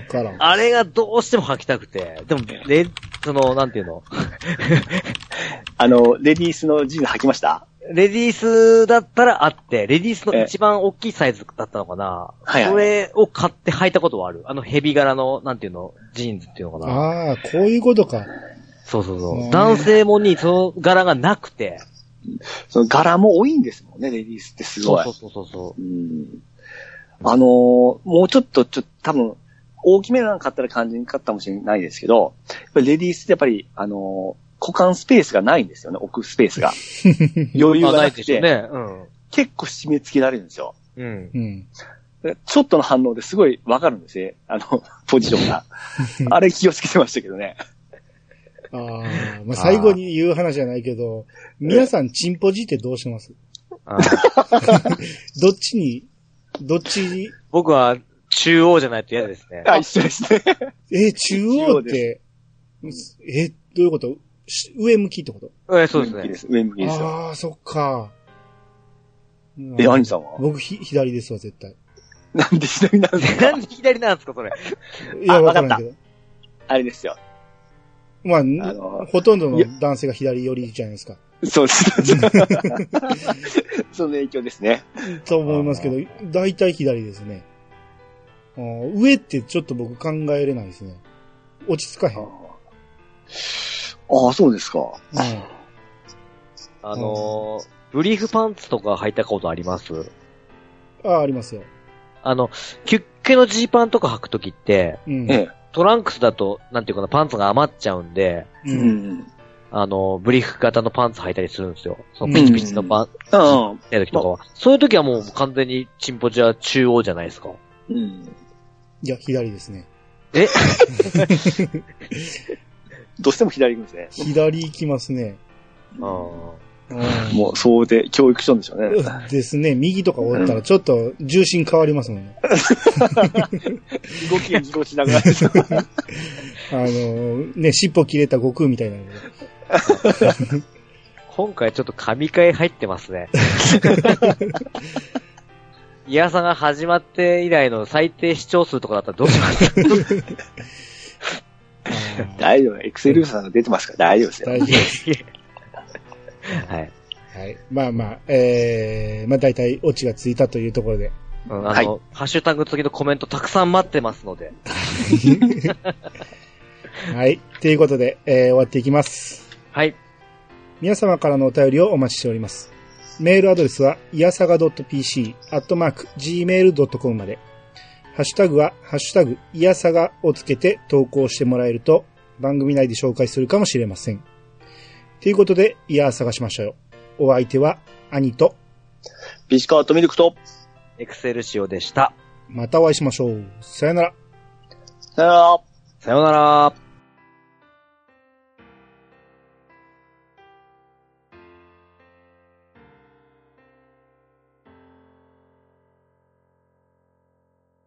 S3: からん。
S1: あれがどうしても履きたくて。でも、レ、その、なんていうの？
S2: あの、レディースのジーンズ履きました？
S1: レディースだったらあって、レディースの一番大きいサイズだったのかな、
S2: はいはい
S1: それを買って履いたことはある？あのヘビ柄の、なんていうの、ジーンズっていうのかな？
S3: ああ、こういうことか。
S1: そうそうそうう。
S3: ん
S1: 男性もにその柄がなくて。
S2: その柄も多いんですもんね、レディースってすごい。
S1: そうそうそうそう。
S2: うんあのーもうちょっと、ちょっと多分、大きめなの買ったら感じにくかったかもしれないですけど、やっぱりレディースってやっぱり、あのー股間スペースがないんですよね、置くスペースが。余裕
S1: まあ、な
S2: がないくて、
S1: でしょうね。うん。
S2: 結構締め付けられるんですよ。
S1: うん。
S3: うん。
S2: でちょっとの反応ですごいわかるんですね。あの、ポジションが。あれ気をつけてましたけどね。
S3: ああ、まあ、最後に言う話じゃないけど、皆さんチンポジってどうします？どっちに、どっち？に、
S1: 僕は中央じゃないと嫌ですね。
S2: あ、一緒ですね。
S3: え、中央って、え、どういうこと？し上向きってこと？
S1: えそうですね
S2: 上向きで。す。上向きですよ。
S3: ああ、そっか。
S2: え、兄さんは？
S3: 僕ひ、左ですわ、絶対。
S2: なんで左なんですか？
S1: なんで左なんですか、それ。
S3: いや、
S2: あ
S3: わからんけど。
S2: あれですよ。
S3: まあ、
S2: の
S3: ほとんどの男性が左寄りじゃないですか。
S2: そうです。その影響ですね。
S3: と思いますけど、大体左ですね。上ってちょっと僕考えれないですね。落ち着かへん。
S2: ああ、そうですか。
S1: あのー、ブリーフパンツとか履いたことあります？
S3: ああ、ありますよ。
S1: あの、キュッケのジーパンとか履くときって、
S3: うん。
S2: ええ。
S1: トランクスだと、なんていうかな、パンツが余っちゃうんで、
S3: う。
S2: うんん。
S1: あの、ブリーフ型のパンツ履いたりするんですよ。そのピチピチのパンツ
S2: ああ、
S1: やる時とかは。そういう時はもう完全にチンポジは中央じゃないですか。
S2: うん。
S3: いや、左ですね。
S1: え？
S2: どうしても左行くんですね。
S3: 左行きますね。
S1: あ
S3: うん
S2: もう、そうで、教育しとんでしょうね。
S3: ですね。右とか折ったらちょっと重心変わりますもんね。
S2: 動き、ぎこちなくなって
S3: あの、ね、尻尾切れた悟空みたいな。
S1: 今回ちょっと神回入ってますね。イヤサが始まって以来の最低視聴数とかだったらどうします？
S3: あー
S2: 大丈夫。エクセルさんが出てますから大丈夫ですよ。
S3: 大丈夫です。
S1: はい。
S3: はい。まあまあ、えー、まあ大体オチがついたというところで。
S1: うん、あの、
S2: はい
S1: ハッシュタグ付きのコメントたくさん待ってますので。
S3: はい。ということで、えー、終わっていきます。
S1: はい。
S3: 皆様からのお便りをお待ちしております。メールアドレスは、いやさが .pc、アットマーク、gmail.com まで。ハッシュタグは、ハッシュタグ、いやさがをつけて投稿してもらえると、番組内で紹介するかもしれません。ということで、いやさがしましたよ。お相手は、兄と、
S2: ビスカートミルクと、
S1: エクセルシオでした。
S3: またお会いしましょう。さよなら。
S2: さよなら。
S1: さようなら。